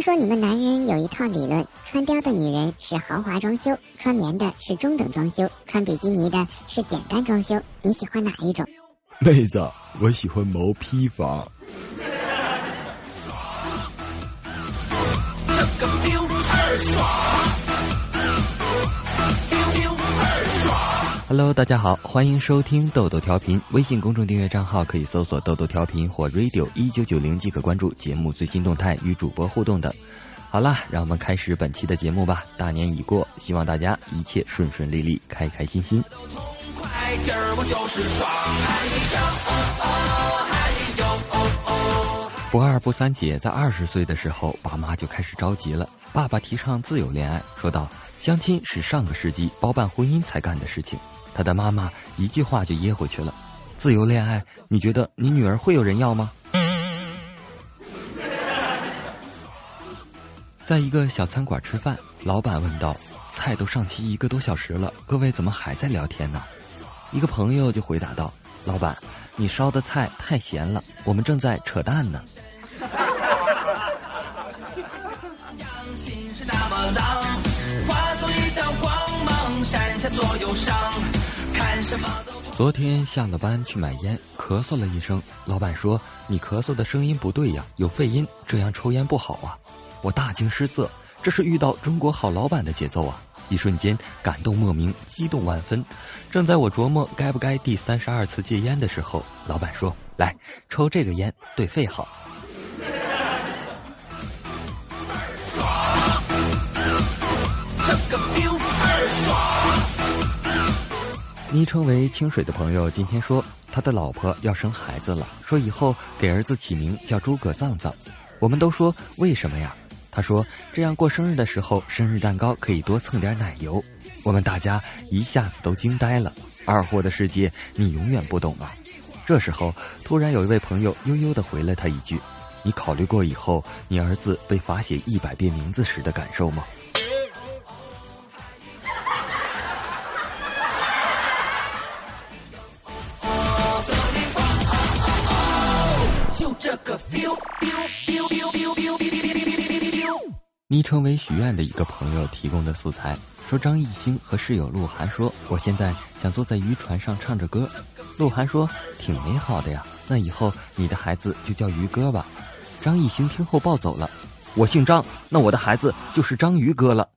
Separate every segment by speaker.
Speaker 1: 听说你们男人有一套理论：穿貂的女人是豪华装修，穿棉的是中等装修，穿比基尼的是简单装修。你喜欢哪一种？
Speaker 2: 妹子，我喜欢毛坯房。
Speaker 3: Hello，大家好，欢迎收听豆豆调频。微信公众订阅账号可以搜索“豆豆调频”或 “radio 一九九零”即可关注节目最新动态与主播互动等。好啦，让我们开始本期的节目吧。大年已过，希望大家一切顺顺利利，开开心心。不二不三姐在二十岁的时候，爸妈就开始着急了。爸爸提倡自由恋爱，说道：“相亲是上个世纪包办婚姻才干的事情。”他的妈妈一句话就噎回去了：“自由恋爱，你觉得你女儿会有人要吗？” 在一个小餐馆吃饭，老板问道：“菜都上齐一个多小时了，各位怎么还在聊天呢？”一个朋友就回答道：“老板，你烧的菜太咸了，我们正在扯淡呢。”昨天下了班去买烟，咳嗽了一声。老板说：“你咳嗽的声音不对呀，有肺音，这样抽烟不好啊。”我大惊失色，这是遇到中国好老板的节奏啊！一瞬间感动莫名，激动万分。正在我琢磨该不该第三十二次戒烟的时候，老板说：“来，抽这个烟对肺好。”昵称为清水的朋友今天说，他的老婆要生孩子了，说以后给儿子起名叫诸葛藏藏。我们都说为什么呀？他说这样过生日的时候，生日蛋糕可以多蹭点奶油。我们大家一下子都惊呆了。二货的世界你永远不懂啊！这时候突然有一位朋友悠悠的回了他一句：“你考虑过以后你儿子被罚写一百遍名字时的感受吗？”昵称为许愿的一个朋友提供的素材，说张艺兴和室友鹿晗说：“我现在想坐在渔船上唱着歌。”鹿晗说：“挺美好的呀，那以后你的孩子就叫于哥吧。”张艺兴听后暴走了：“我姓张，那我的孩子就是章鱼哥了。”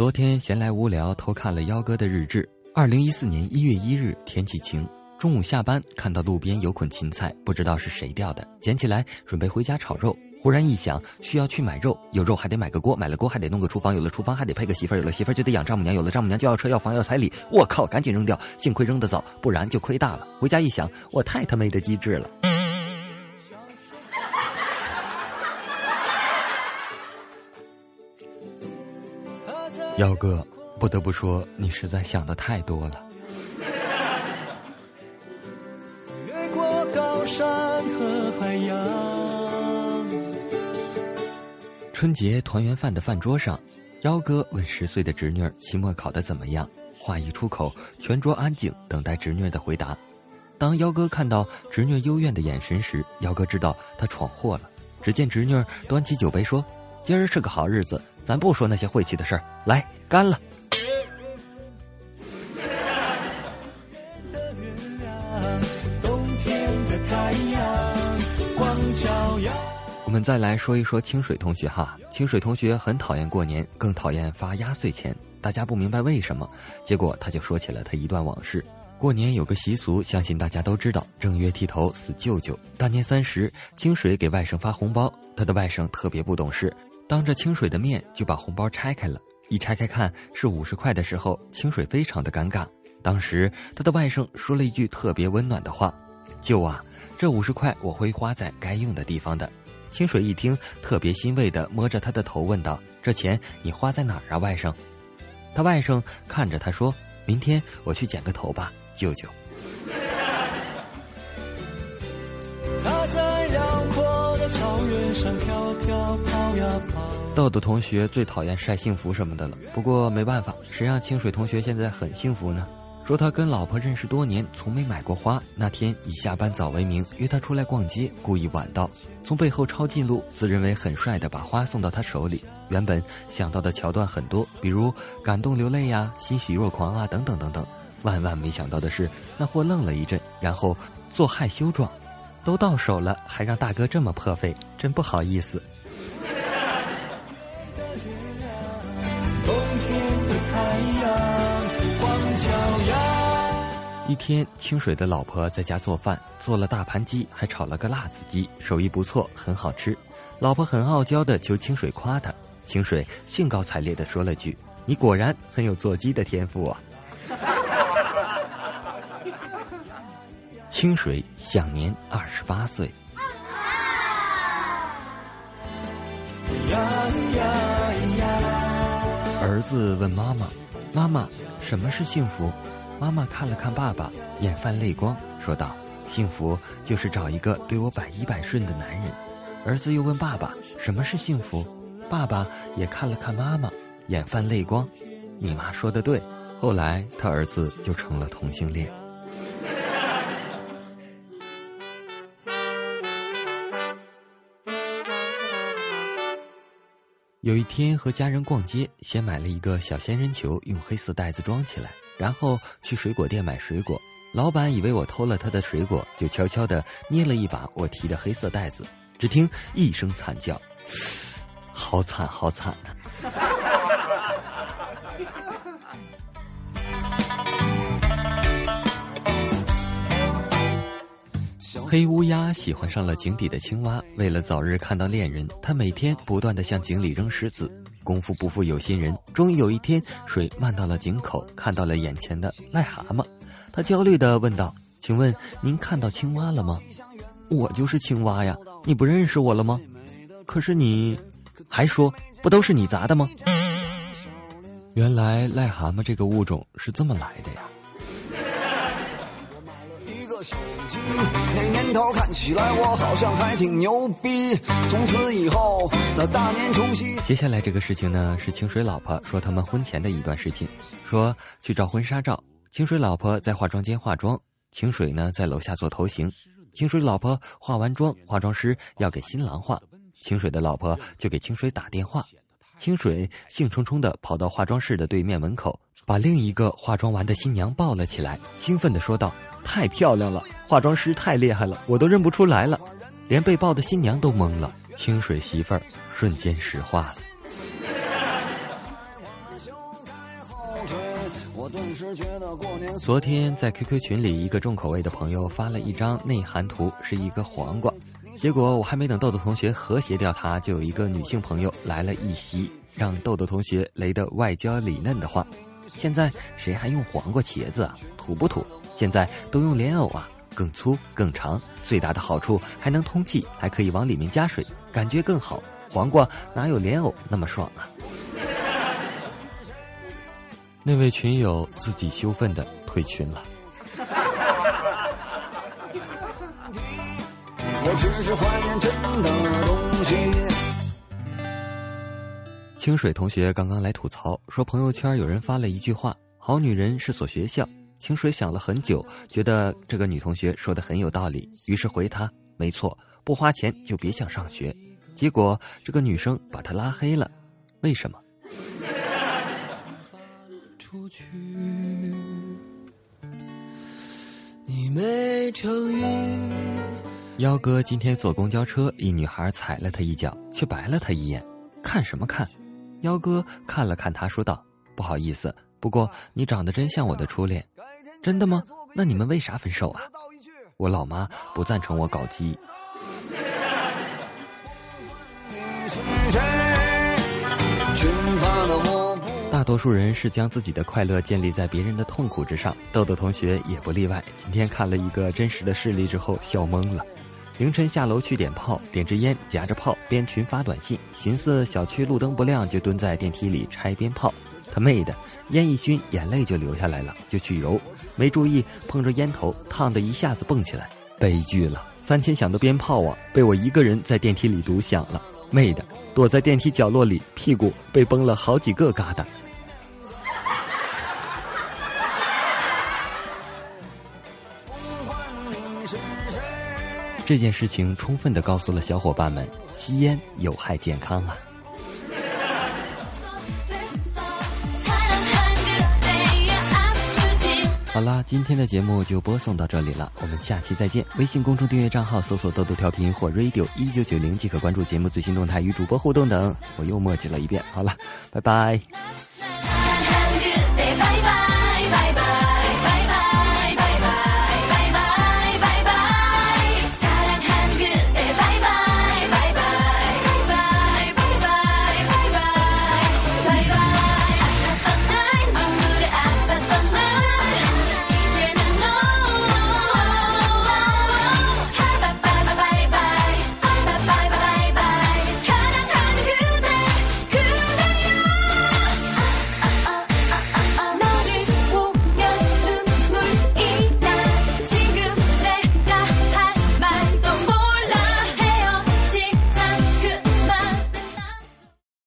Speaker 3: 昨天闲来无聊，偷看了幺哥的日志。二零一四年一月一日，天气晴。中午下班，看到路边有捆芹菜，不知道是谁掉的，捡起来准备回家炒肉。忽然一想，需要去买肉，有肉还得买个锅，买了锅还得弄个厨房，有了厨房还得配个媳妇儿，有了媳妇儿就得养丈母娘，有了丈母娘就要车要房要彩礼。我靠，赶紧扔掉！幸亏扔得早，不然就亏大了。回家一想，我太他妈的机智了。幺哥，不得不说，你实在想的太多了。越过高山和海洋。春节团圆饭的饭桌上，幺哥问十岁的侄女儿期末考得怎么样。话一出口，全桌安静，等待侄女的回答。当幺哥看到侄女幽怨的眼神时，幺哥知道他闯祸了。只见侄女儿端起酒杯说：“今儿是个好日子。”咱不说那些晦气的事儿，来干了。我们再来说一说清水同学哈，清水同学很讨厌过年，更讨厌发压岁钱。大家不明白为什么，结果他就说起了他一段往事。过年有个习俗，相信大家都知道，正月剃头死舅舅。大年三十，清水给外甥发红包，他的外甥特别不懂事。当着清水的面就把红包拆开了，一拆开看是五十块的时候，清水非常的尴尬。当时他的外甥说了一句特别温暖的话：“舅啊，这五十块我会花在该用的地方的。”清水一听，特别欣慰的摸着他的头问道：“这钱你花在哪儿啊，外甥？”他外甥看着他说：“明天我去剪个头吧，舅舅。”草原上飘飘跑呀豆豆同学最讨厌晒幸福什么的了，不过没办法，谁让清水同学现在很幸福呢？说他跟老婆认识多年，从没买过花。那天以下班早为名约他出来逛街，故意晚到，从背后抄近路，自认为很帅的把花送到他手里。原本想到的桥段很多，比如感动流泪呀、欣喜若狂啊等等等等。万万没想到的是，那货愣了一阵，然后做害羞状，都到手了，还让大哥这么破费，真不好意思。一天，清水的老婆在家做饭，做了大盘鸡，还炒了个辣子鸡，手艺不错，很好吃。老婆很傲娇的求清水夸她，清水兴高采烈的说了句：“你果然很有做鸡的天赋啊！”清水享年二十八岁。儿子问妈妈：“妈妈，什么是幸福？”妈妈看了看爸爸，眼泛泪光，说道：“幸福就是找一个对我百依百顺的男人。”儿子又问爸爸：“什么是幸福？”爸爸也看了看妈妈，眼泛泪光：“你妈说的对。”后来他儿子就成了同性恋。有一天和家人逛街，先买了一个小仙人球，用黑色袋子装起来。然后去水果店买水果，老板以为我偷了他的水果，就悄悄地捏了一把我提的黑色袋子。只听一声惨叫，好惨好惨呐！黑乌鸦喜欢上了井底的青蛙，为了早日看到恋人，他每天不断地向井里扔石子。功夫不负有心人，终于有一天，水漫到了井口，看到了眼前的癞蛤蟆。他焦虑地问道：“请问您看到青蛙了吗？”“我就是青蛙呀，你不认识我了吗？”“可是你，还说不都是你砸的吗？”原来癞蛤蟆这个物种是这么来的呀。那年头看起来我好像还挺牛逼。从此以后的大年除夕，接下来这个事情呢，是清水老婆说他们婚前的一段事情。说去照婚纱照，清水老婆在化妆间化妆，清水呢在楼下做头型。清水老婆化完妆，化妆师要给新郎化，清水的老婆就给清水打电话。清水兴冲冲的跑到化妆室的对面门口，把另一个化妆完的新娘抱了起来，兴奋地说道。太漂亮了，化妆师太厉害了，我都认不出来了，连被抱的新娘都懵了。清水媳妇儿瞬间石化了。昨天在 QQ 群里，一个重口味的朋友发了一张内涵图，是一个黄瓜。结果我还没等豆豆同学和谐掉它，就有一个女性朋友来了一席，让豆豆同学雷得外焦里嫩的话。现在谁还用黄瓜茄子啊？土不土？现在都用莲藕啊，更粗更长，最大的好处还能通气，还可以往里面加水，感觉更好。黄瓜哪有莲藕那么爽啊？那位群友自己羞愤的退群了。我只是怀念真的东西。清水同学刚刚来吐槽，说朋友圈有人发了一句话：“好女人是所学校。”清水想了很久，觉得这个女同学说的很有道理，于是回她：“没错，不花钱就别想上学。”结果这个女生把他拉黑了，为什么？你没诚意幺哥今天坐公交车，一女孩踩了他一脚，却白了他一眼，看什么看？幺哥看了看他，说道：“不好意思，不过你长得真像我的初恋。”真的吗？那你们为啥分手啊？我老妈不赞成我搞基。大多数人是将自己的快乐建立在别人的痛苦之上，豆豆同学也不例外。今天看了一个真实的事例之后，笑懵了。凌晨下楼去点炮，点支烟，夹着炮边群发短信，寻思小区路灯不亮，就蹲在电梯里拆鞭炮。他妹的，烟一熏，眼泪就流下来了，就去揉，没注意碰着烟头，烫的一下子蹦起来，悲剧了！三千响的鞭炮啊，被我一个人在电梯里独享了。妹的，躲在电梯角落里，屁股被崩了好几个疙瘩。这件事情充分的告诉了小伙伴们，吸烟有害健康啊。好啦，今天的节目就播送到这里了，我们下期再见。微信公众订阅账号搜索“豆豆调频”或 “radio 一九九零”即可关注节目最新动态与主播互动等。我又墨迹了一遍，好了，拜拜。